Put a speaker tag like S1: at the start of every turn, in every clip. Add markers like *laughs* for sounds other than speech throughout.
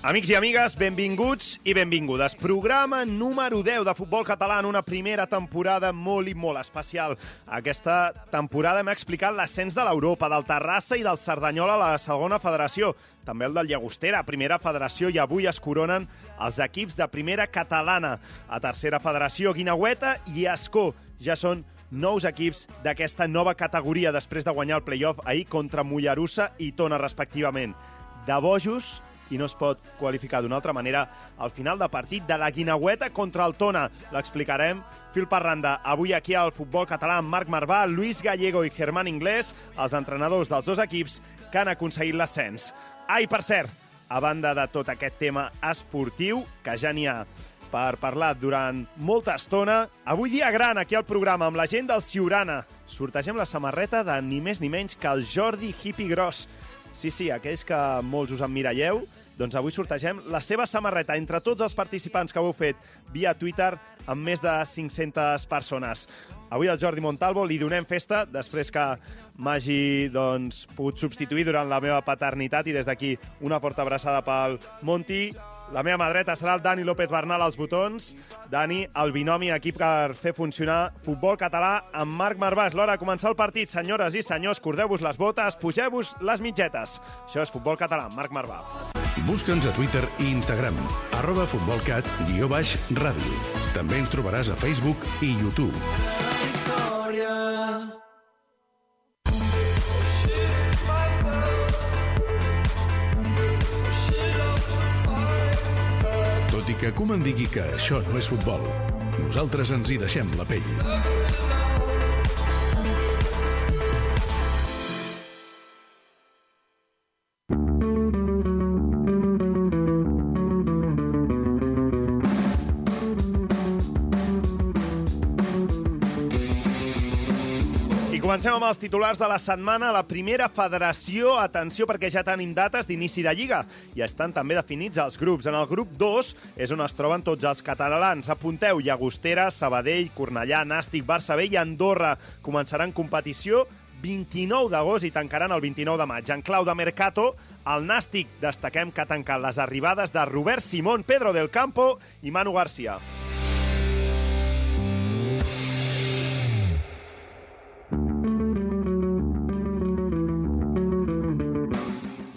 S1: Amics i amigues, benvinguts i benvingudes. Programa número 10 de Futbol Català en una primera temporada molt i molt especial. Aquesta temporada hem explicat l'ascens de l'Europa, del Terrassa i del Cerdanyola a la segona federació, també el del Llagostera, primera federació, i avui es coronen els equips de primera catalana. A tercera federació, Guinaueta i Escó. Ja són nous equips d'aquesta nova categoria després de guanyar el playoff ahir contra Mollerussa i Tona, respectivament. De bojos, i no es pot qualificar d'una altra manera al final de partit de la Guinaueta contra el Tona. L'explicarem fil per randa. Avui aquí al futbol català amb Marc Marvà, Luis Gallego i Germán Inglés, els entrenadors dels dos equips que han aconseguit l'ascens. Ai, per cert, a banda de tot aquest tema esportiu, que ja n'hi ha per parlar durant molta estona, avui dia gran aquí al programa amb la gent del Ciurana. Sortegem la samarreta de ni més ni menys que el Jordi Hippie Gros. Sí, sí, aquells que molts us emmiralleu, doncs avui sortegem la seva samarreta entre tots els participants que heu fet via Twitter amb més de 500 persones. Avui al Jordi Montalvo li donem festa després que m'hagi doncs, pogut substituir durant la meva paternitat i des d'aquí una forta abraçada pel Monti. La meva mà dreta serà el Dani López Bernal als botons. Dani, el binomi aquí per fer funcionar futbol català amb Marc Marvà. És l'hora de començar el partit. Senyores i senyors, cordeu-vos les botes, pugeu-vos les mitgetes. Això és futbol català amb Marc Marvà.
S2: Busca'ns a Twitter i Instagram, arroba futbolcat, guió baix, ràdio. També ens trobaràs a Facebook i YouTube.
S3: Victòria.
S2: Que Koeman digui que això no és futbol, nosaltres ens hi deixem la pell.
S1: Comencem amb els titulars de la setmana. La primera federació, atenció perquè ja tenim dates d'inici de Lliga i estan també definits els grups. En el grup 2 és on es troben tots els catalans. Apunteu Llagostera, Sabadell, Cornellà, Nàstic, Barça B i Andorra. Començaran competició 29 d'agost i tancaran el 29 de maig. En clau de Mercato, el Nàstic destaquem que ha tancat les arribades de Robert Simón, Pedro del Campo i Manu Garcia.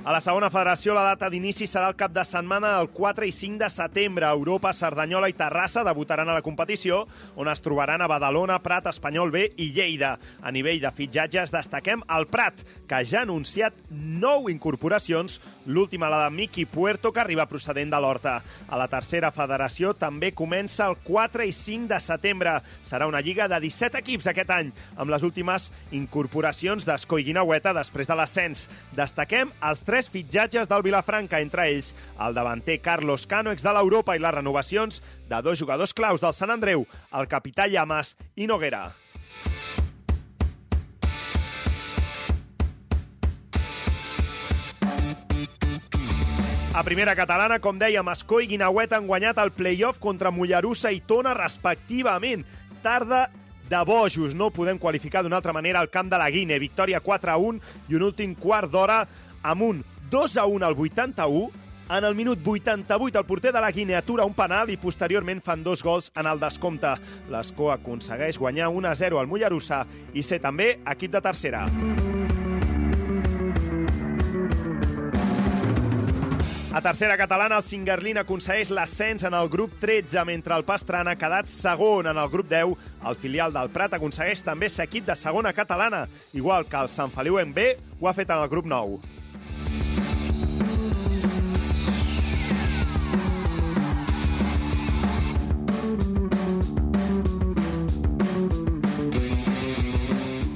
S1: A la segona federació, la data d'inici serà el cap de setmana del 4 i 5 de setembre. Europa, Cerdanyola i Terrassa debutaran a la competició, on es trobaran a Badalona, Prat, Espanyol B i Lleida. A nivell de fitxatges, destaquem el Prat, que ja ha anunciat nou incorporacions, l'última la de Miki Puerto, que arriba procedent de l'Horta. A la tercera federació també comença el 4 i 5 de setembre. Serà una lliga de 17 equips aquest any, amb les últimes incorporacions d'Esco i Guinaueta després de l'ascens. Destaquem els tres fitxatges del Vilafranca, entre ells el davanter Carlos Cano, ex de l'Europa, i les renovacions de dos jugadors claus del Sant Andreu, el capità Llamas i Noguera. A primera catalana, com dèiem, Escó i Guinauet han guanyat el play-off contra Mollerussa i Tona, respectivament. Tarda de bojos, no podem qualificar d'una altra manera el camp de la Guine. Victòria 4 a 1 i un últim quart d'hora amb un 2 a 1 al 81, en el minut 88 el porter de la Guinea atura un penal i posteriorment fan dos gols en el descompte. L'Escó aconsegueix guanyar 1 a 0 al Mollerussa i ser també equip de tercera. A tercera catalana, el Singerlin aconsegueix l'ascens en el grup 13, mentre el Pastrana ha quedat segon en el grup 10. El filial del Prat aconsegueix també ser equip de segona catalana, igual que el Sant Feliu en B ho ha fet en el grup 9.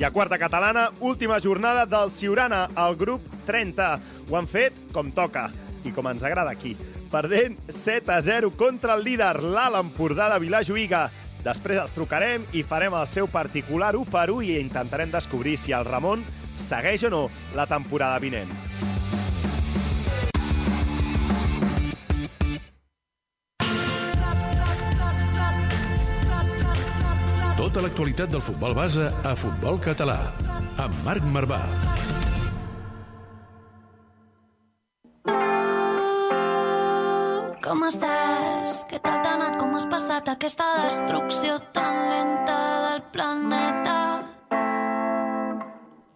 S1: I a quarta catalana, última jornada del Ciurana, al grup 30. Ho han fet com toca i com ens agrada aquí. Perdent 7 a 0 contra el líder, l'Alt Empordà de Vilajuïga. Després els trucarem i farem el seu particular 1 per 1 i intentarem descobrir si el Ramon segueix o no la temporada vinent.
S2: Tota l'actualitat del futbol base a Futbol Català. Amb Marc Marvà.
S4: Com estàs? Què tal t'ha anat? Com has passat aquesta destrucció tan lenta del planeta?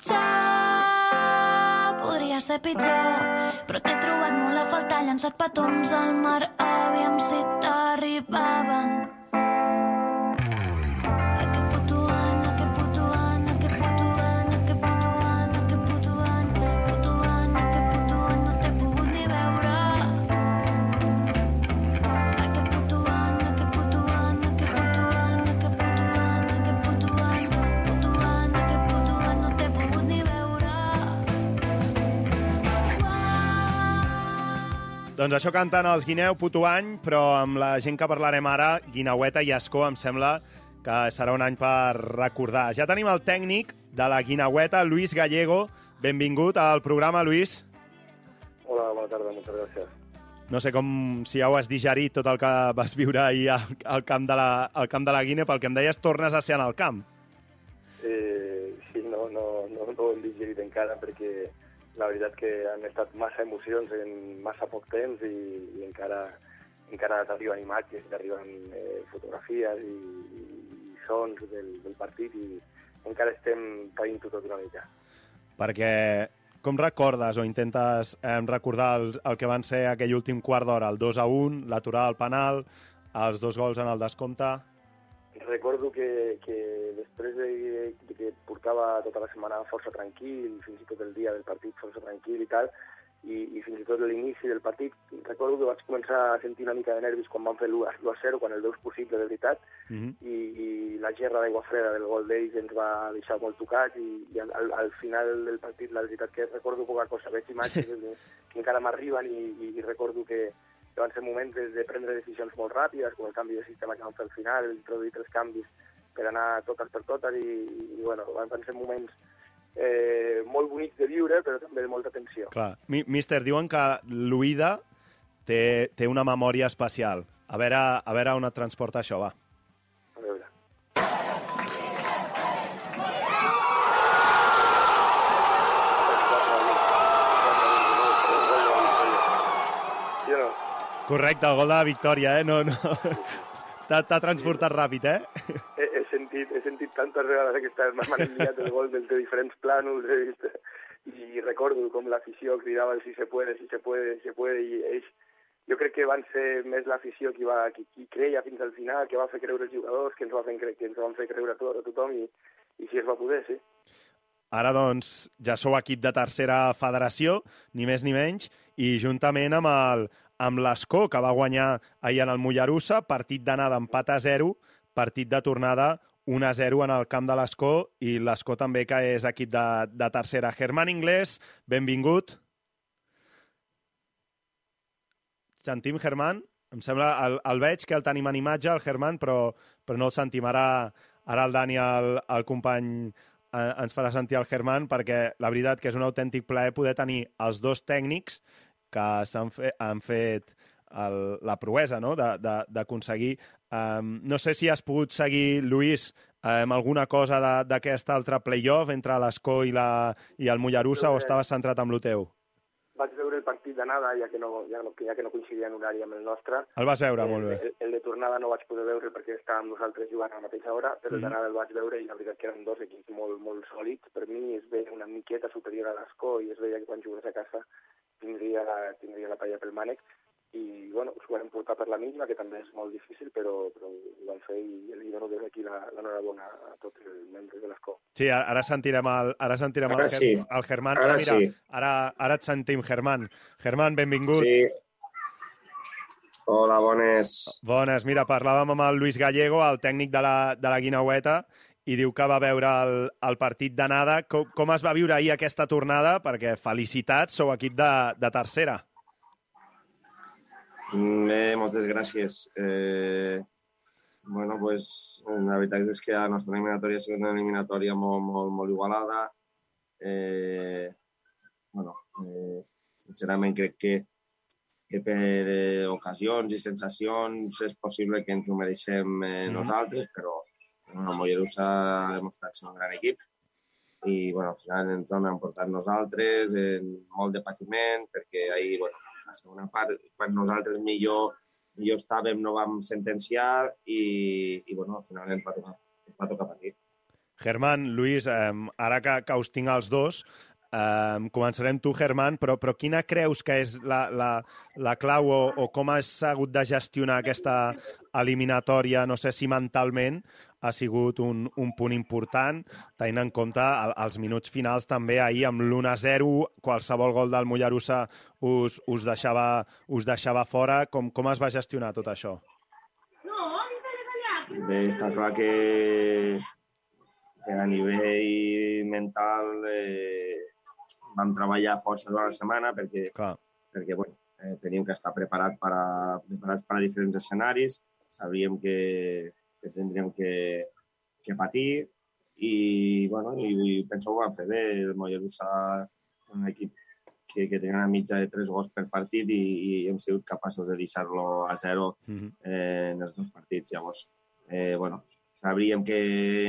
S4: Ja podria ser pitjor, però t'he trobat molt a faltar, llançat petons al mar, aviam si t'arribaven.
S1: Doncs això canten els Guineu, puto any, però amb la gent que parlarem ara, Guinaueta i Escó, em sembla que serà un any per recordar. Ja tenim el tècnic de la Guinaueta, Luis Gallego. Benvingut al programa, Luis.
S5: Hola, bona tarda, moltes gràcies.
S1: No sé com si ja ho has digerit tot el que vas viure ahir al, al, camp, de la, al camp de la Guinea, pel que em deies, tornes a ser en el camp.
S5: Eh, sí, no, no, no, no ho hem digerit encara perquè la veritat que han estat massa emocions en massa poc temps i, i encara encara t'arriben imatges, t'arriben eh, fotografies i, i sons del, del partit i encara estem païnt-ho tot una mica.
S1: Perquè com recordes o intentes eh, recordar el, el que van ser aquell últim quart d'hora, el 2 a 1, l'aturada al penal, els dos gols en el descompte...
S5: Recordo que, que després de, de que portava tota la setmana força tranquil, fins i tot el dia del partit força tranquil i tal, i, i fins i tot l'inici del partit, recordo que vaig començar a sentir una mica de nervis quan van fer l'1 a 0, quan el 2 possible de veritat,
S1: Mm -hmm.
S5: i, i la gerra d'aigua freda del gol d'ells ens va deixar molt tocats i, i al, al, al final del partit la veritat que recordo poca cosa, veig imatges *laughs* que, que encara m'arriben i, i, i recordo que, que van ser moments de, de prendre decisions molt ràpides, com el canvi de sistema que van fer al final, introduir tres canvis per anar totes per totes i, i bueno, van, ser moments eh, molt bonics de viure, però també de molta tensió.
S1: Clar. Mi, míster, diuen que l'Uida té, té una memòria especial. A veure, a veure on et transporta això, va.
S5: A veure.
S1: Correcte, el gol de la victòria, eh? No, no. *laughs* T'ha transportat ràpid, eh?
S5: Sentit, he sentit tantes vegades aquesta m'han enviat el gol des de diferents plànols he vist, i recordo com l'afició cridava si se puede, si se puede, si se puede i ells jo crec que van ser més l'afició qui, va, qui, qui creia fins al final, que va fer creure els jugadors, que ens, va fer, que ens van fer creure a, to, a tothom i, i si es va poder, sí.
S1: Ara, doncs, ja sou equip de tercera federació, ni més ni menys, i juntament amb el amb l'Escó, que va guanyar ahir en el Mollerussa, partit d'anada empat a 0, partit de tornada 1 a 0 en el camp de l'Escó, i l'Escó també, que és equip de, de tercera. Germán Inglés, benvingut. Sentim, Germán? Em sembla, el, el veig que el tenim en imatge, el Germán, però, però no el sentim. Ara, ara el Dani, el, el company, eh, ens farà sentir el Germán, perquè la veritat que és un autèntic plaer poder tenir els dos tècnics que s'han fe, han fet el, la proesa no? d'aconseguir. Um, no sé si has pogut seguir, Lluís, um, alguna cosa de- d'aquest altre play-off entre l'Escó i, la, i el Mollerussa o estaves centrat amb el teu?
S5: Vaig veure el partit d'anada, ja, que no, ja, no, ja que no coincidia en horari amb el nostre.
S1: El vas veure, molt bé.
S5: El, el de tornada no vaig poder veure perquè estàvem nosaltres jugant a la mateixa hora, però el
S1: Mhm.
S5: d'anada el vaig veure i la veritat que eren dos equips molt, molt sòlids. Per mi es veia una miqueta superior a l'Escó i es veia que quan jugués a casa tindria la, tindria la palla pel mànec i bueno, us ho vam portar per la mínima, que també és molt difícil, però, però ho van fer i li dono des d'aquí la- l'enhorabona a tots els membres de l'Escó.
S1: Sí, ara sentirem el, ara sentirem
S6: Ara
S1: el,
S6: sí.
S1: El Germán.
S6: Ara
S1: Mira,
S6: sí.
S1: ara, ara et sentim, Germán. Germán, benvingut.
S6: Sí. Hola, bones.
S1: Bones. Mira, parlàvem amb el Luis Gallego, el tècnic de la, de la Guinaueta, i diu que va veure el, el partit d'anada. Com, com es va viure ahir aquesta tornada? Perquè felicitats, sou equip de, de tercera.
S6: Bé, moltes gràcies. Eh, bueno, pues, la veritat és que la nostra eliminatòria ha sigut una eliminatòria molt, molt, molt igualada. Eh, bueno, eh, sincerament crec que, que per eh, ocasions i sensacions és possible que ens ho mereixem eh,
S1: Mhm.
S6: nosaltres, però bueno, Mollerussa ha demostrat ser un gran equip i bueno, al final ens hem emportat nosaltres en molt de patiment perquè ahir, bueno, la segona part, quan nosaltres millor, millor estàvem, no vam sentenciar i, i bueno, al final ens va tocar, ens va tocar patir.
S1: Germán, Luis, eh, ara que, que us tinc els dos, eh, començarem tu, Germán, però, però quina creus que és la, la, la clau o, o com has hagut de gestionar aquesta eliminatòria, no sé si mentalment ha sigut un, un punt important, tenint en compte el, els minuts finals també ahir amb l'1-0, qualsevol gol del Mollerussa us, us, deixava, us deixava fora. Com, com es va gestionar tot això?
S6: Bé, està clar que, que a nivell mental eh, vam treballar força durant la setmana perquè,
S1: Clar.
S6: perquè bueno, eh, teníem que estar preparat per a, preparats per a diferents escenaris, sabíem que, que tindríem que, que patir i, bueno, i, i penso que ho vam fer bé. El Mollerussa un equip que, que tenia una mitja de tres gols per partit i, i hem sigut capaços de deixar-lo a zero
S1: Mm -hmm.
S6: eh, en els dos partits. Llavors, eh, bueno, sabríem que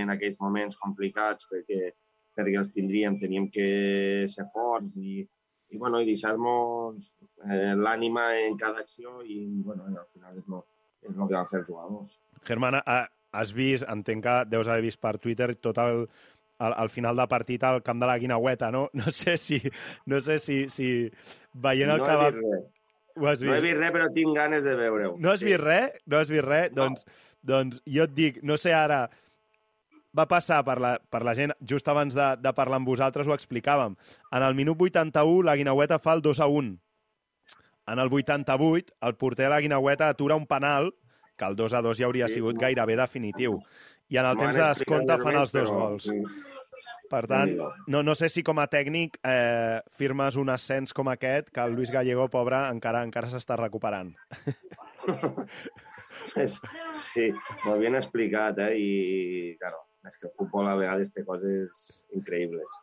S6: en aquells moments complicats, perquè, perquè els tindríem, teníem que ser forts i, i, bueno, i deixar-nos eh, l'ànima en cada acció i, bueno, al final és el, és el que van fer els jugadors.
S1: Germán, ha- has vist, entenc que deus haver vist per Twitter tot el, al, al final de partit al camp de la Guinaueta, no? *laughs* No sé si, no sé si, si veient el
S6: no
S1: que va...
S6: vist.
S1: Ho has
S6: No he
S1: vist?
S6: vist res, però tinc ganes de veure-ho.
S1: No has
S6: Sí.
S1: vist res? No has vist res?
S6: No.
S1: Doncs, doncs jo et dic, no sé ara... Va passar per la, per la gent, just abans de, de parlar amb vosaltres ho explicàvem. En el minut 81 la Guinaueta fa el 2 a 1. En el 88 el porter de la Guinaueta atura un penal que el 2 a 2 ja hauria
S6: Sí.
S1: sigut gairebé definitiu. I en el temps de descompte fan els dos gols.
S6: sí.
S1: Per tant, no, no sé si com a tècnic eh, firmes un ascens com aquest, que el Luis Gallego, pobre, encara encara s'està recuperant. *laughs*
S6: Sí, m'ho havien explicat, eh? I, claro, és que el futbol a vegades té coses increïbles.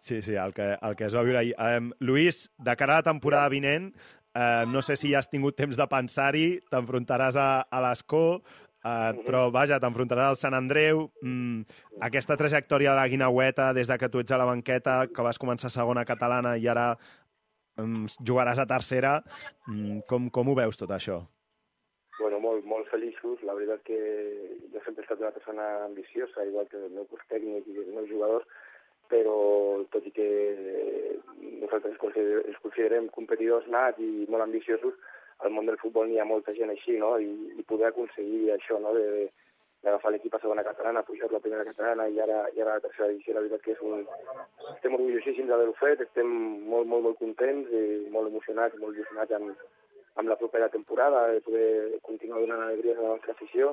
S1: Sí, sí, el que, el que es va viure ahir. Um, Luis, de cara a la temporada vinent, uh, no sé si ja has tingut temps de pensar-hi, t'enfrontaràs a, a l'Escó, uh, però vaja, t'enfrontaràs al Sant Andreu. Mm, aquesta trajectòria de la Guinaueta, des de que tu ets a la banqueta, que vas començar segona catalana i ara um, jugaràs a tercera, mm, com, com ho veus tot això?
S5: bueno, molt, molt feliços. La veritat que jo sempre he estat una persona ambiciosa, igual que el meu cos tècnic i els meus jugadors, però tot i que nosaltres ens consider- ens considerem competidors nats i molt ambiciosos, al món del futbol n'hi ha molta gent així, no? I, i poder aconseguir això, no?, de, d'agafar l'equip a segona catalana, pujar la primera catalana i ara, i ara la tercera divisió, la veritat que és un... Estem orgullosíssims d'haver-ho fet, estem molt, molt, molt contents i molt emocionats, molt il·lusionats amb, amb la propera temporada, de poder continuar donant alegries a la nostra afició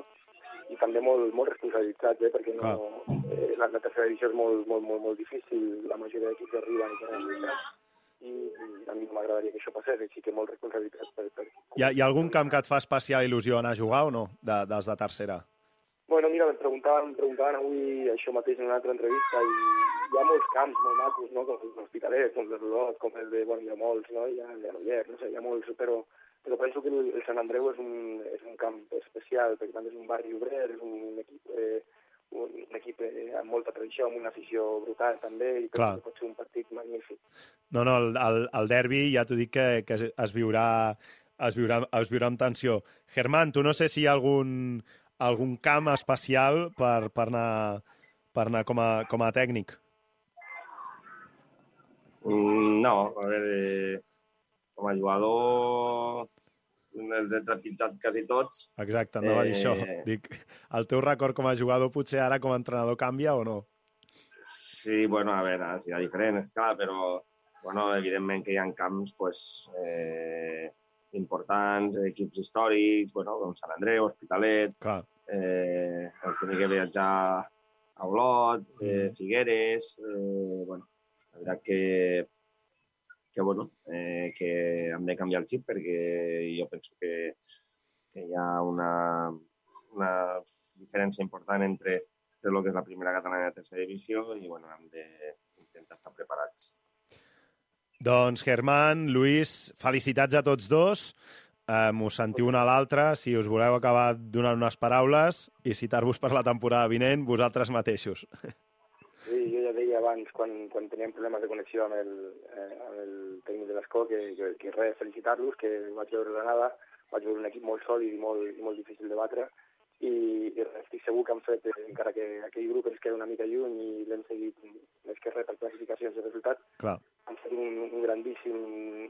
S5: i també molt, molt responsabilitzats, eh, perquè no, eh, la, la tercera divisió és molt, molt, molt, molt difícil, la majoria d'equips arriben i tenen lluitat, i, i a mi no m'agradaria que això passés, així que molt responsabilitat per, per...
S1: Hi ha, hi ha algun camp que et fa especial il·lusió anar a jugar o no, de, dels de tercera?
S5: Bueno, mira, em preguntaven, em preguntaven avui això mateix en una altra entrevista i hi ha molts camps molt macos, no? com l'Hospitalet, com l'Olot, com el de, hi ha molts, no? Hi ha el de Noller, no sé, hi ha molts, però, però penso que el, el Sant Andreu és un, és un camp especial, perquè també és un barri obrer, és un equip, eh, un, un equip eh, amb molta tradició, amb una afició brutal també, i
S1: Clar.
S5: que pot ser un partit magnífic.
S1: No, no, el, el, el derbi ja t'ho dic que, que es, es, viurà, es, viurà, es viurà amb tensió. Germán, tu no sé si hi ha algun, algun camp especial per, per, anar, per anar com a, com a tècnic.
S6: Mm, no, a veure, com a jugador els he trepitjat quasi tots.
S1: Exacte, anava a dir
S6: Eh.
S1: això. Dic, el teu record com a jugador potser ara com a entrenador canvia o no?
S6: Sí, bueno, a veure, serà diferent, és clar, però bueno, evidentment que hi ha camps pues, eh, importants, equips històrics, bueno, com Sant Andreu, Hospitalet,
S1: Clar,
S6: eh, el tenir que viatjar a Olot, eh, Figueres, eh, bueno, la veritat que, que, bueno, eh, que hem de canviar el xip perquè jo penso que, que hi ha una, una diferència important entre, entre el que és la primera catalana i la tercera divisió i bueno, hem d'intentar estar preparats.
S1: Doncs, Germán, Lluís, felicitats a tots dos. Um, us sentiu un a l'altre, si us voleu acabar donant unes paraules i citar-vos per la temporada vinent, vosaltres mateixos.
S5: Sí, deia abans, quan, quan teníem problemes de connexió amb el, eh, amb el tècnic de l'escó, que, que, que res, felicitar-los, que vaig veure la nada, vaig veure un equip molt sòlid i molt, i molt difícil de batre, i, i estic segur que han fet, eh, encara que aquell grup ens queda una mica lluny i l'hem seguit més que res per classificacions de resultat,
S1: Clar.
S5: han fet un, un grandíssim,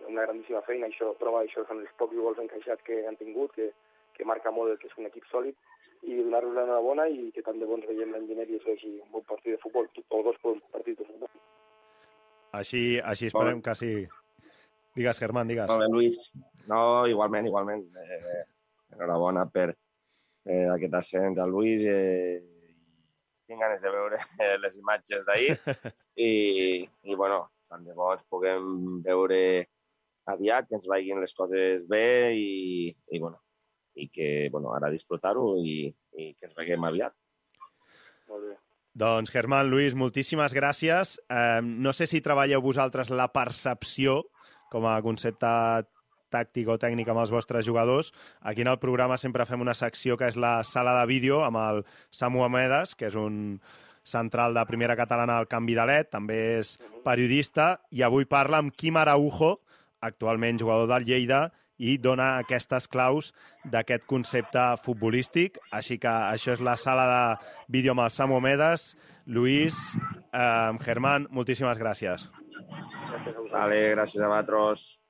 S5: una grandíssima feina, això, prova això són els pocs gols encaixats que han tingut, que, que marca molt que és un equip sòlid, i donar-los l'enhorabona i que tant de bons veiem l'any vinent i això així un bon partit de futbol, o dos bons partits de futbol.
S1: Així, així esperem que sí. Digues, Germán, digues.
S6: Molt bé, Lluís. No, igualment, igualment. Eh, enhorabona per eh, aquest ascens al Lluís. Eh, tinc ganes de veure eh, les imatges d'ahir *laughs* i, i, bueno, tant de bo ens puguem veure aviat, que ens vagin les coses bé i, i bueno, i que, bueno, ara disfrutar-ho i, i que ens veiem aviat.
S5: Molt bé.
S1: Doncs, Germán, Lluís, moltíssimes gràcies. Eh, no sé si treballeu vosaltres la percepció com a concepte tàctic o tècnic amb els vostres jugadors. Aquí en el programa sempre fem una secció que és la sala de vídeo amb el Samu Amedes, que és un central de primera catalana al Canvi de LED, també és periodista, i avui parla amb Quim Araujo, actualment jugador del Lleida, i dona aquestes claus d'aquest concepte futbolístic. Així que això és la sala de vídeo amb el Samu Medes. Lluís, eh, Germán, moltíssimes gràcies.
S6: Vale, gràcies a vosaltres.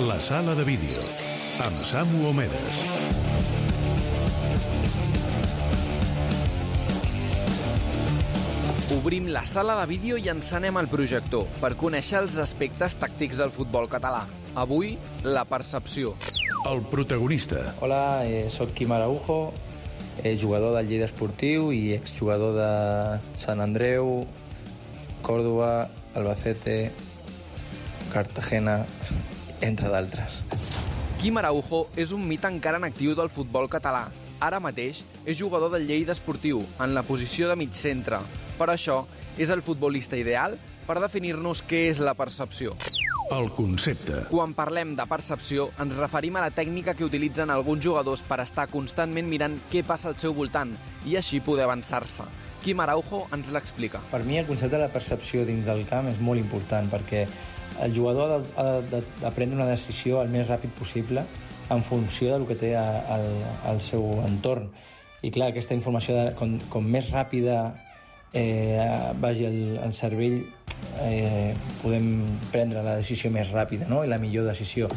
S2: La sala de vídeo amb Samu Omedes.
S7: Obrim la sala de vídeo i encenem el projector per conèixer els aspectes tàctics del futbol català. Avui, la percepció.
S2: El protagonista,
S8: Hola, eh, sóc Quim Araujo, eh, jugador del Lleida Esportiu i exjugador de Sant Andreu, Còrdoba, Albacete, Cartagena, entre d'altres.
S7: Quim Araujo és un mit encara en actiu del futbol català. Ara mateix és jugador del Lleida Esportiu, en la posició de mig centre. Per això, és el futbolista ideal per definir-nos què és la percepció.
S2: El concepte,
S7: Quan parlem de percepció, ens referim a la tècnica que utilitzen alguns jugadors per estar constantment mirant què passa al seu voltant i així poder avançar-se. Quim Araujo ens l'explica.
S8: Per mi el concepte de la percepció dins del camp és molt important perquè el jugador ha de, ha de, de prendre una decisió el més ràpid possible en funció del que té al, al seu entorn. I clar, aquesta informació, de, com, com més ràpida eh, vagi al, al cervell, eh, podem prendre la decisió més ràpida no? i la millor decisió.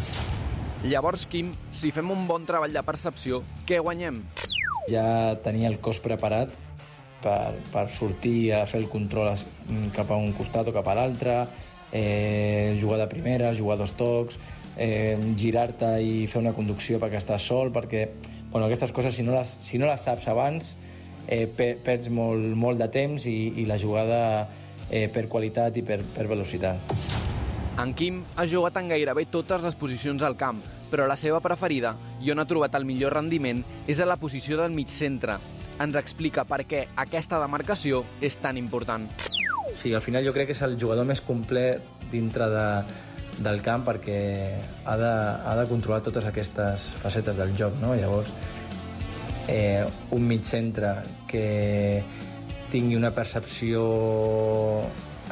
S7: Llavors, Quim, si fem un bon treball de percepció, què guanyem?
S8: ja tenia el cos preparat per, per sortir a fer el control es- cap a un costat o cap a l'altre, eh, jugar de primera, jugar dos tocs, eh, girar-te i fer una conducció perquè estàs sol, perquè bueno, aquestes coses, si no les, si no les saps abans, eh, per, perds molt, molt de temps i, i la jugada eh, per qualitat i per, per velocitat.
S7: En Quim ha jugat en gairebé totes les posicions al camp, però la seva preferida, i on ha trobat el millor rendiment, és a la posició del mig centre. Ens explica per què aquesta demarcació és tan important.
S8: Sí, al final jo crec que és el jugador més complet dintre de, del camp perquè ha de, ha de controlar totes aquestes facetes del joc, no? Llavors, eh, un mig centre que tingui una percepció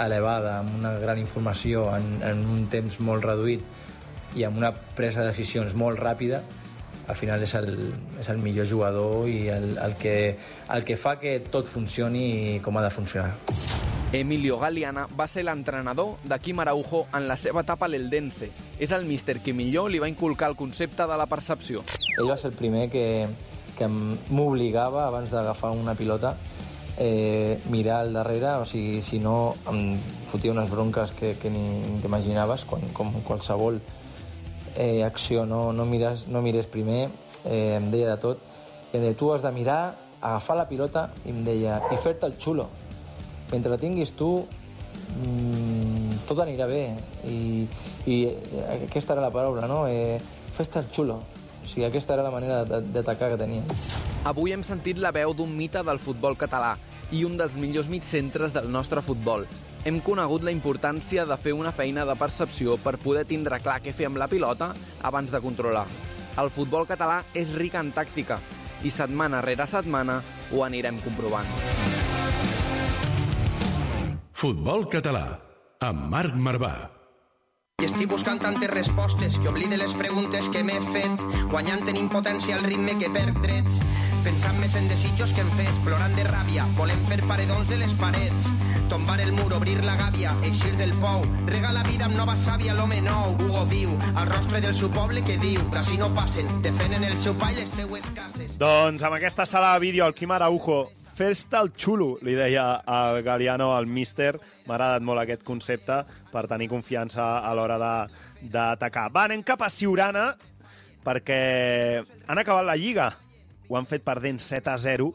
S8: elevada, amb una gran informació en, en un temps molt reduït i amb una presa de decisions molt ràpida, al final és el, és el millor jugador i el, el, que, el que fa que tot funcioni com ha de funcionar.
S7: Emilio Galiana va ser l'entrenador de Quim Araujo en la seva etapa a l'Eldense. És el míster que millor li va inculcar el concepte de la percepció.
S8: Ell va ser el primer que, que m'obligava, abans d'agafar una pilota, eh, mirar al darrere, o sigui, si no em fotia unes bronques que, que ni, t'imaginaves, quan, com qualsevol eh, acció, no, no, mires, no mires primer, eh, em deia de tot, i em deia, tu has de mirar agafar la pilota i em deia i fer-te el xulo. Mentre la tinguis tu, mmm, tot anirà bé. I, I aquesta era la paraula, no? Eh, Fes-te el xulo. O sigui, aquesta era la manera de- d'atacar que tenia.
S7: Avui hem sentit la veu d'un mite del futbol català i un dels millors mitcentres del nostre futbol. Hem conegut la importància de fer una feina de percepció per poder tindre clar què fer amb la pilota abans de controlar. El futbol català és ric en tàctica i setmana rere setmana ho anirem comprovant.
S2: Futbol català, amb Marc Marvà.
S9: I estic buscant tantes respostes que oblide les preguntes que m'he fet, guanyant en impotència el ritme que perc drets, pensant més en desitjos que en fets, plorant de ràbia, volem fer paredons de les parets, tombar el mur, obrir la gàbia, eixir del pou, regar la vida amb nova sàvia, l'home nou, Hugo viu, al rostre del seu poble que diu, d'ací no passen, defenen el seu pa i les seues cases.
S1: Doncs amb aquesta sala de vídeo, el Quim Araujo, fes-te el xulo, li deia el Galiano al míster. M'ha agradat molt aquest concepte per tenir confiança a l'hora d'atacar. Va, anem cap a Siurana, perquè han acabat la Lliga. Ho han fet perdent 7 a 0.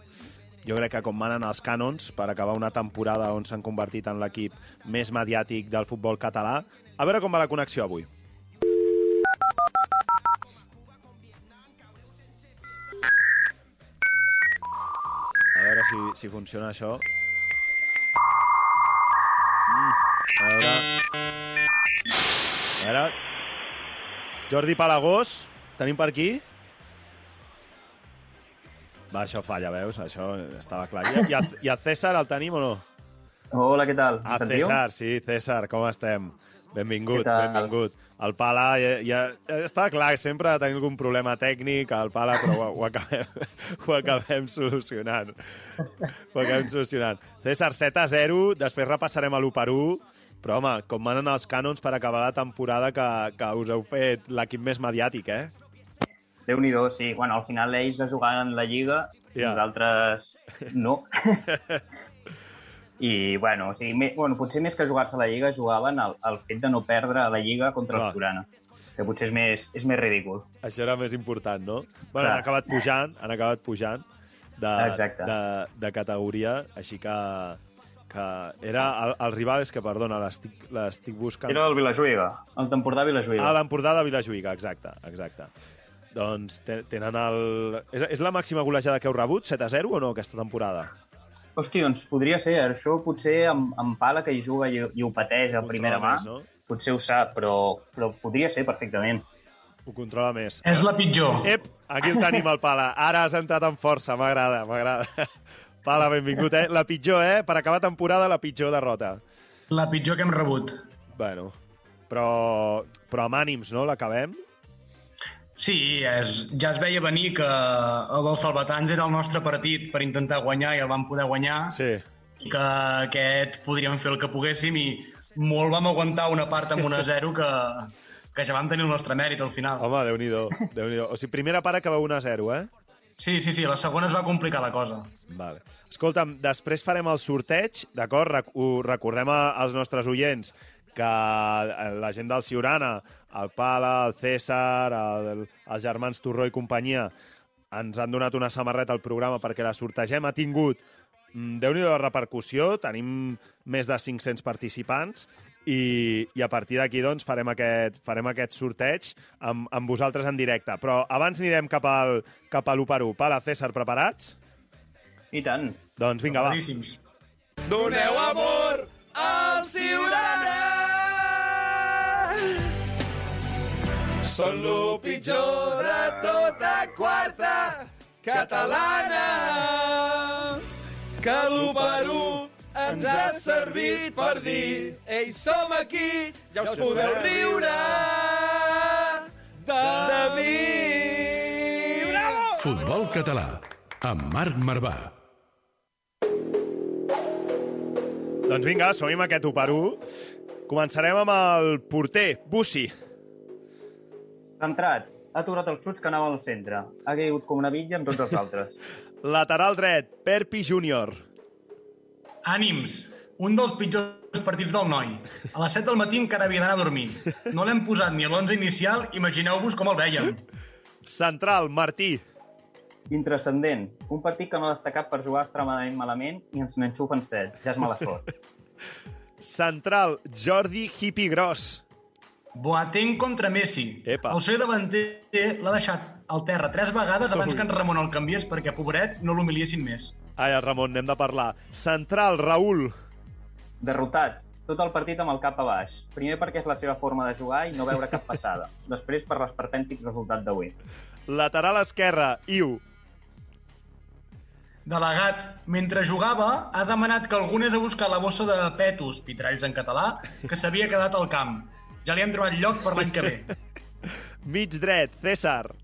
S1: Jo crec que com manen els cànons per acabar una temporada on s'han convertit en l'equip més mediàtic del futbol català. A veure com va la connexió avui. Si, si funciona això. Mm, a veure... A veure... Jordi Palagós, tenim per aquí? Va, això falla, veus? Això estava clar. I, a, I a César el tenim o no?
S10: Hola, què tal?
S1: A? César, sí, César, com estem? Benvingut, benvingut. El Pala ja, ja, està clar, sempre ha de tenir algun problema tècnic, el Pala, però ho, ho, acabem, *laughs* ho acabem solucionant. Ho acabem solucionant. César, 7 a 0, després repassarem a l'1 per 1, però, home, com manen els cànons per acabar la temporada que, que us heu fet l'equip més mediàtic, eh?
S10: Déu-n'hi-do, sí. Bueno, al final ells es jugaven la Lliga,
S1: Ja.
S10: yeah. nosaltres no. *laughs* I, bueno, o sigui, me, bueno, potser més que jugar-se a la Lliga, jugaven al, al fet de no perdre a la Lliga contra
S1: Clar.
S10: el Surana, que potser és més, és més ridícul.
S1: Això era més important, no? Bueno,
S10: Clar.
S1: han acabat pujant, han acabat pujant de,
S10: Exacte.
S1: de, de categoria, així que, que era el, el rival, és que, perdona, l'estic buscant...
S10: Era el Vilajuïga, el Tempordà Vilajuïga.
S1: Ah, l'Empordà de Vilajuïga, exacte, exacte. Doncs te- tenen el... És, és la màxima golejada que heu rebut, 7 a 0 o no, aquesta temporada?
S10: Hosti, doncs podria ser. Això potser amb, amb Pala, que hi juga i, i ho pateix a primera mà,
S1: més, no?
S10: potser ho sap, però, però podria ser perfectament.
S1: Ho controla més.
S11: És la pitjor.
S1: Ep, aquí el tenim, el Pala. Ara has entrat amb força, m'agrada, m'agrada. *laughs* Pala, benvingut, eh? La pitjor, eh? Per acabar temporada, la pitjor derrota.
S11: La pitjor que hem rebut.
S1: Bueno, però, però amb ànims, no? L'acabem?
S11: Sí, és, ja es veia venir que el dels Salvatans era el nostre partit per intentar guanyar i el vam poder guanyar.
S1: Sí.
S11: I que aquest podríem fer el que poguéssim i molt vam aguantar una part amb 1-0 *laughs* que, que ja vam tenir el nostre mèrit al final.
S1: Home, Déu-n'hi-do, déu nhi O sigui, primera part acabeu 1 a 0, eh?
S11: Sí, sí, sí, la segona es va complicar la cosa.
S1: Vale. Escolta'm, després farem el sorteig, d'acord? Ho recordem als nostres oients que la gent del Ciurana, el Pala, el César, el, els germans Torró i companyia, ens han donat una samarreta al programa perquè la sortegem. Ha tingut, mm, déu nhi la repercussió, tenim més de 500 participants i, i a partir d'aquí doncs, farem, aquest, farem aquest sorteig amb, amb vosaltres en directe. Però abans anirem cap al, cap a l'1 per 1. Pala, César, preparats?
S10: I tant.
S1: Doncs vinga, va.
S3: Doneu amor al Ciurana! Són lo pitjor de tota quarta catalana que l'1 per 1 ens ha servit per dir Ei, som aquí, ja us podeu riure de, de mi. Bravo!
S2: Futbol català, amb Marc Marvà.
S1: Doncs vinga, som amb aquest 1 per 1. Començarem amb el porter, Bussi.
S10: Centrat, ha aturat els xuts que anaven al centre. Ha caigut com una bitlla amb tots els altres. *laughs*
S1: Lateral dret, Perpi Júnior.
S11: Ànims! Un dels pitjors partits del noi. A les 7 del matí encara havia d'anar a dormir. No l'hem posat ni a l'11 inicial, imagineu-vos com el vèiem.
S1: Central, Martí.
S10: Intrascendent. Un partit que no ha destacat per jugar extremadament malament i ens n'enxufen set. Ja és mala sort. *laughs*
S1: Central, Jordi Hippie Gros.
S11: Boateng contra Messi.
S1: Epa.
S11: El seu davanter l'ha deixat al terra tres vegades abans
S1: Ui.
S11: que en Ramon el canviés perquè, pobret, no l'humiliessin més.
S1: Ai, Ramon, n'hem de parlar. Central, Raül.
S10: Derrotats. Tot el partit amb el cap a baix. Primer perquè és la seva forma de jugar i no veure cap passada. *laughs* Després per l'esperpèntic resultat d'avui.
S1: Lateral esquerra, Iu.
S11: Delegat, mentre jugava, ha demanat que algú anés a buscar la bossa de petos, pitralls en català, que s'havia quedat al camp. Ja li hem trobat lloc per l'any que ve. *laughs*
S1: Mig dret, César.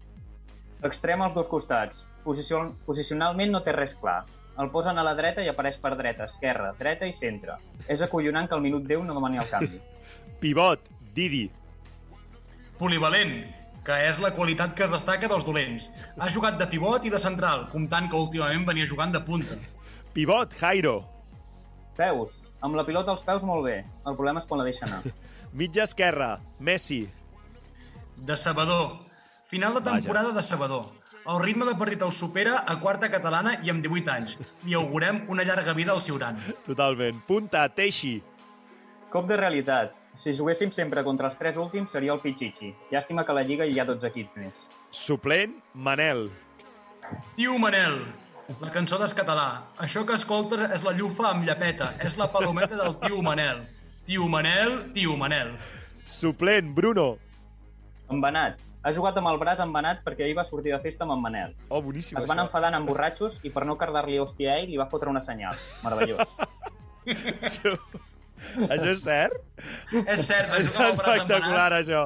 S10: Extrem als dos costats. Posició... Posicionalment no té res clar. El posen a la dreta i apareix per dreta, esquerra, dreta i centre. És acollonant que al minut 10 no demani el canvi. *laughs*
S1: Pivot, Didi.
S11: Polivalent, que és la qualitat que es destaca dels dolents. Ha jugat de pivot i de central, comptant que últimament venia jugant de punta.
S1: Pivot, Jairo.
S10: Peus. Amb la pilota als peus molt bé. El problema és quan la deixa anar. *laughs*
S1: Mitja esquerra, Messi.
S11: Decebedor. Final de temporada decebedor. El ritme de partit el supera a quarta catalana i amb 18 anys. Li augurem una llarga vida al Ciuran.
S1: Totalment. Punta, Teixi.
S10: Cop de realitat. Si juguéssim sempre contra els tres últims seria el Pichichi. Llàstima que a la Lliga hi ha 12 equips més.
S1: Suplent, Manel.
S11: Tio Manel, la cançó d'escatalà. Això que escoltes és la llufa amb llapeta. És la palometa del tio Manel. Tio Manel, tio Manel.
S1: Suplent, Bruno.
S10: Embenat. Ha jugat amb el braç embenat perquè ahir va sortir de festa amb en Manel.
S1: Oh, boníssim,
S10: Es van
S1: això.
S10: enfadant amb borratxos i per no cardar-li hòstia a ell li va fotre una senyal. Meravellós. *laughs*
S1: Això és cert?
S11: És cert,
S1: És
S11: amb el braç
S1: espectacular, això.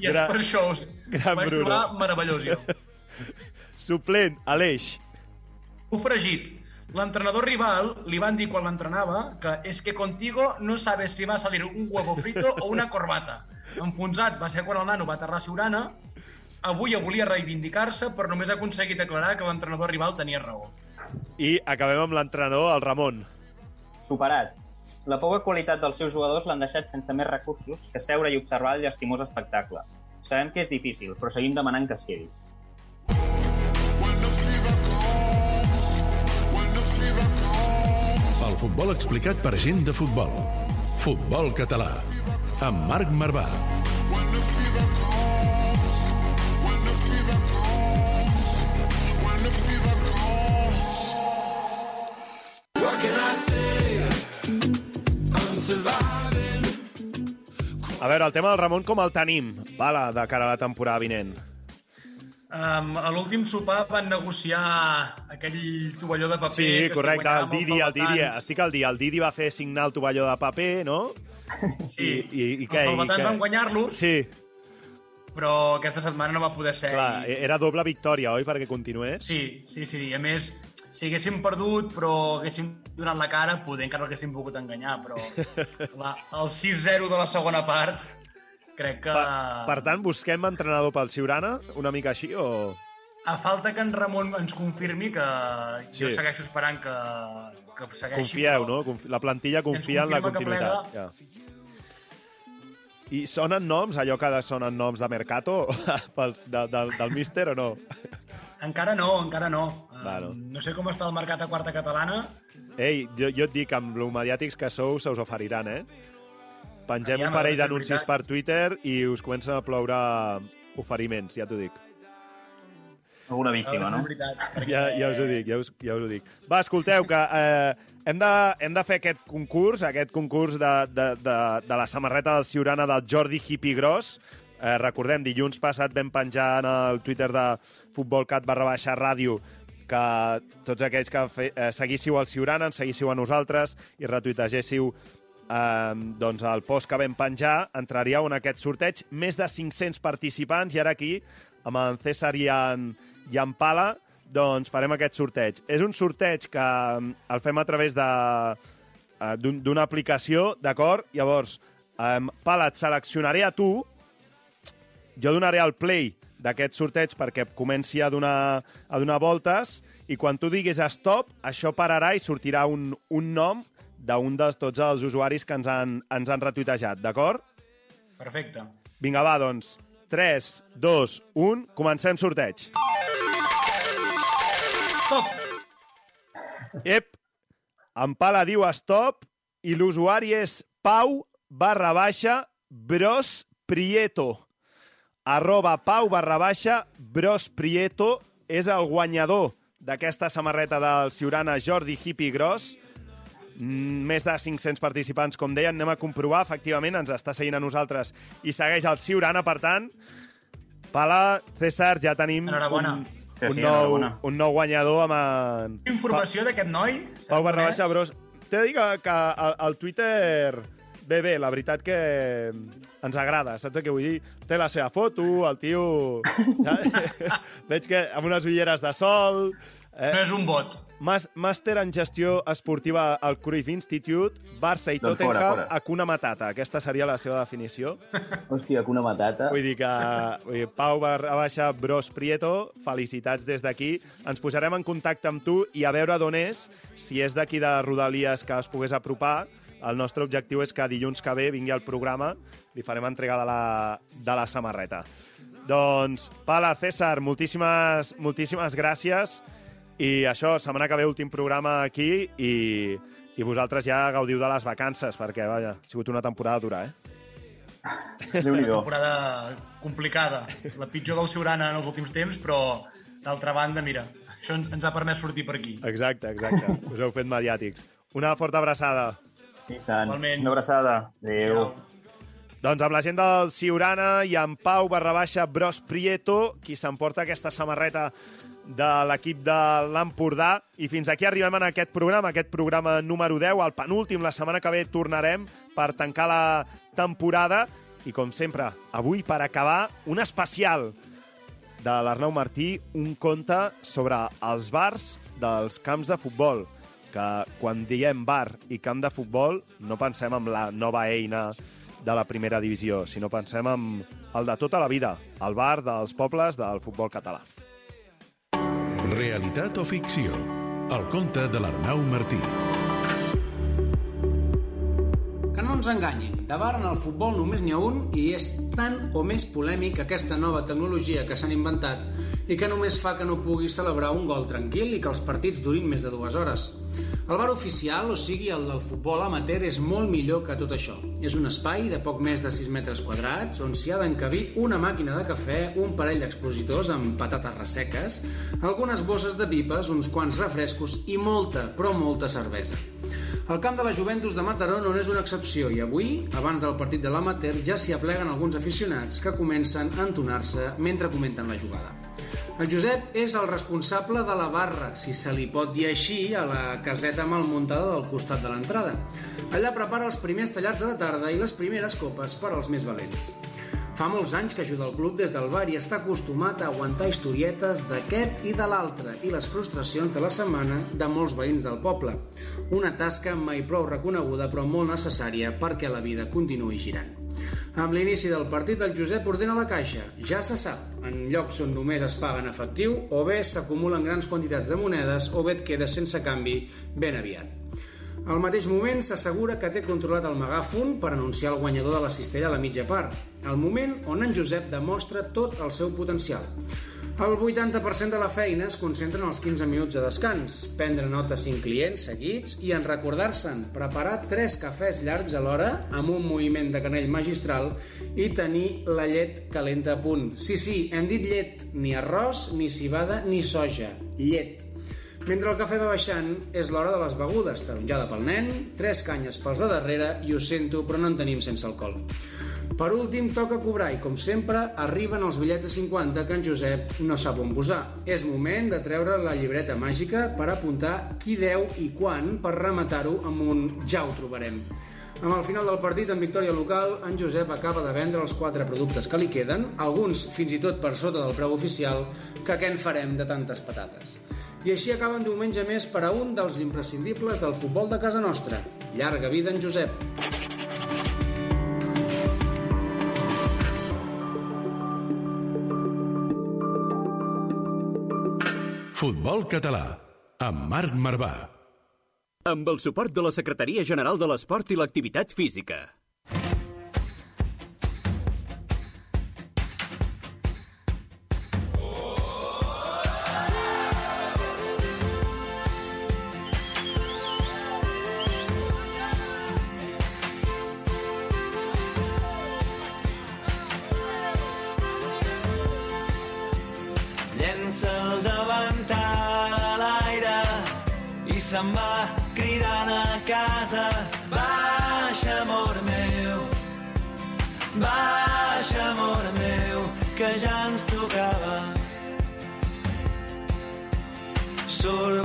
S11: I és per això us
S1: gran
S11: vaig
S1: Bruno.
S11: trobar meravellós, jo. *laughs*
S1: Suplent, Aleix.
S11: Un fregit. L'entrenador rival li van dir quan l'entrenava que és que contigo no sabes si va a salir un huevo frito o una corbata. Enfonsat va ser quan el nano va aterrar a Siurana. Avui volia reivindicar-se, però només ha aconseguit aclarar que l'entrenador rival tenia raó.
S1: I acabem amb l'entrenador, el Ramon.
S10: Superat. La poca qualitat dels seus jugadors l'han deixat sense més recursos que seure i observar el llastimós espectacle. Sabem que és difícil, però seguim demanant que es quedi.
S2: Futbol explicat per gent de futbol. Futbol català. Amb Marc Marvà.
S1: A veure, el tema del Ramon com el tenim, vala, de cara a la temporada vinent?
S11: Um, a l'últim sopar van negociar aquell tovalló de paper
S1: Sí, correcte, el Didi, el Didi, estic al dia, el Didi va fer signar el tovalló de paper, no?
S11: Sí,
S1: I, i, i què?
S11: els salvatans van guanyar-los,
S1: Sí,
S11: però aquesta setmana no va poder ser.
S1: clar,
S11: i-
S1: era doble victòria, oi, perquè continués?
S11: Sí, sí, sí. I a més, si haguéssim perdut, però haguéssim donat la cara, poder encara l'haguéssim pogut enganyar, però *laughs* la, el 6-0 de la segona part, crec que...
S1: Per, per tant, busquem entrenador pel Ciurana, una mica així, o...?
S11: A falta que en Ramon ens confirmi que jo
S1: Sí.
S11: segueixo esperant que, que segueixi.
S1: Confieu, no? Confi la plantilla confia en la continuïtat. Ja. I sonen noms, allò que sonen noms de Mercato, *laughs* pels, de, del, del míster o no?
S11: Encara no, encara no.
S1: Bueno.
S11: Um, no sé com està el mercat a quarta catalana.
S1: Ei, jo, jo et dic, amb lo mediàtics que sou, se us oferiran, eh? Pengem un parell d'anuncis per Twitter i us comencen a ploure oferiments, ja t'ho dic.
S10: Alguna víctima, no?
S11: és veritat. Perquè...
S1: Ja, ja us ho dic, ja us, ja us ho dic. Va, escolteu, que eh, hem, de, hem de fer aquest concurs, aquest concurs de, de, de, de la samarreta del Ciurana del Jordi Hippie Gros. Eh, recordem, dilluns passat vam penjar en el Twitter de futbolcat barra baixa ràdio que tots aquells que fe, eh, seguíssiu el Ciurana, ens seguíssiu a nosaltres i retuitegéssiu eh, doncs el post que vam penjar, entraríeu en aquest sorteig. Més de 500 participants i ara aquí, amb en César i en, i en Pala, doncs farem aquest sorteig. És un sorteig que el fem a través eh, d'un- d'una aplicació, d'acord? Llavors, eh, Pala, et seleccionaré a tu, jo donaré el play d'aquest sorteig perquè comenci a donar, a donar voltes i quan tu diguis stop, això pararà i sortirà un, un nom d'un de tots els usuaris que ens han, ens han retuitejat, d'acord?
S11: Perfecte.
S1: Vinga, va, doncs. 3, 2, 1, comencem sorteig. Ep, en Pala diu stop i l'usuari és pau barra baixa bros prieto. Arroba pau barra baixa bros prieto és el guanyador d'aquesta samarreta del Ciurana Jordi Hippie Gros. Mm, Més de 500 participants, com deien, anem a comprovar. Efectivament, ens està seguint a nosaltres i segueix el Ciurana, per tant. Pala, César, ja tenim un,
S10: Sí,
S1: un,
S10: sí,
S1: nou, un nou guanyador amb en...
S11: Informació d'aquest noi.
S1: Pau barra
S11: Saps
S1: baixa,
S11: com és?
S1: bros. T'he de dir que, que el, el Twitter bé, bé, la veritat que ens agrada, saps que vull dir? Té la seva foto, el tio... Ja, *laughs* veig que amb unes ulleres de sol... Eh?
S11: No és un bot.
S1: Màster en gestió esportiva al Cruyff Institute, Barça i
S12: Doncs
S1: Tottenham,
S12: fora, fora.
S1: Hakuna Matata. Aquesta seria la seva definició.
S12: Hòstia, que una matata.
S1: Vull dir que vull dir, Pau barra baixa Bros Prieto, felicitats des d'aquí. Ens posarem en contacte amb tu i a veure d'on és, si és d'aquí de Rodalies que es pogués apropar. El nostre objectiu és que dilluns que ve vingui al programa, li farem entrega de la, de la samarreta. Doncs, Pala, César, moltíssimes, moltíssimes gràcies. I això, setmana que ve, últim programa aquí i, i vosaltres ja gaudiu de les vacances, perquè, vaja, ha sigut una temporada dura, eh?
S11: Una temporada complicada. La pitjor del Siurana en els últims temps, però, d'altra banda, mira, això ens, ens ha permès sortir per aquí.
S1: Exacte, exacte. Us heu fet mediàtics. Una forta abraçada.
S12: I tant.
S11: Igualment.
S12: Una abraçada. Adéu.
S1: Doncs amb la gent del Siurana i en Pau barra baixa Bros Prieto, qui s'emporta aquesta samarreta de l'equip de l'Empordà. I fins aquí arribem en aquest programa, aquest programa número 10, el penúltim. La setmana que ve tornarem per tancar la temporada. I com sempre, avui per acabar, un especial de l'Arnau Martí, un conte sobre els bars dels camps de futbol que quan diem bar i camp de futbol no pensem en la nova eina de la primera divisió, sinó pensem en el de tota la vida, el bar dels pobles del futbol català.
S2: Realitat o ficció? El conte de l'Arnau Martí.
S13: Que no ens enganyin, de bar en el futbol només n'hi ha un i és tan o més polèmic aquesta nova tecnologia que s'han inventat i que només fa que no puguis celebrar un gol tranquil i que els partits durin més de dues hores. El bar oficial, o sigui el del futbol amateur, és molt millor que tot això. És un espai de poc més de 6 metres quadrats on s'hi ha d'encabir una màquina de cafè, un parell d'expositors amb patates resseques, algunes bosses de pipes, uns quants refrescos i molta, però molta cervesa. El camp de la Juventus de Mataró no és una excepció i avui, abans del partit de l'amateur, ja s'hi apleguen alguns aficionats que comencen a entonar-se mentre comenten la jugada. El Josep és el responsable de la barra, si se li pot dir així, a la caseta mal muntada del costat de l'entrada. Allà prepara els primers tallats de la tarda i les primeres copes per als més valents. Fa molts anys que ajuda el club des del bar i està acostumat a aguantar historietes d'aquest i de l'altre i les frustracions de la setmana de molts veïns del poble. Una tasca mai prou reconeguda però molt necessària perquè la vida continuï girant. Amb l'inici del partit, el Josep ordena la caixa. Ja se sap, en llocs on només es paga en efectiu, o bé s'acumulen grans quantitats de monedes, o bé et quedes sense canvi ben aviat. Al mateix moment s'assegura que té controlat el megàfon per anunciar el guanyador de la cistella a la mitja part, el moment on en Josep demostra tot el seu potencial. El 80% de la feina es concentra en els 15 minuts de descans, prendre nota 5 clients seguits i en recordar-se'n, preparar 3 cafès llargs alhora amb un moviment de canell magistral i tenir la llet calenta a punt. Sí, sí, hem dit llet, ni arròs, ni cibada, ni soja, llet. Mentre el cafè va baixant, és l'hora de les begudes, taronjada pel nen, tres canyes pels de darrere i ho sento, però no en tenim sense alcohol. Per últim, toca cobrar i, com sempre, arriben els bitllets de 50 que en Josep no sap on posar. És moment de treure la llibreta màgica per apuntar qui deu i quan per rematar-ho amb un ja ho trobarem. Amb el final del partit en victòria local, en Josep acaba de vendre els quatre productes que li queden, alguns fins i tot per sota del preu oficial, que què en farem de tantes patates. I així acaba un diumenge més per a un dels imprescindibles del futbol de casa nostra. Llarga vida en Josep.
S2: Futbol català, amb Marc Marvà.
S14: Amb el suport de la Secretaria General de l'Esport i l'Activitat Física.
S3: Se'n va cridant a casa. Baixa, amor meu, baixa, amor meu, que ja ens tocava. Surt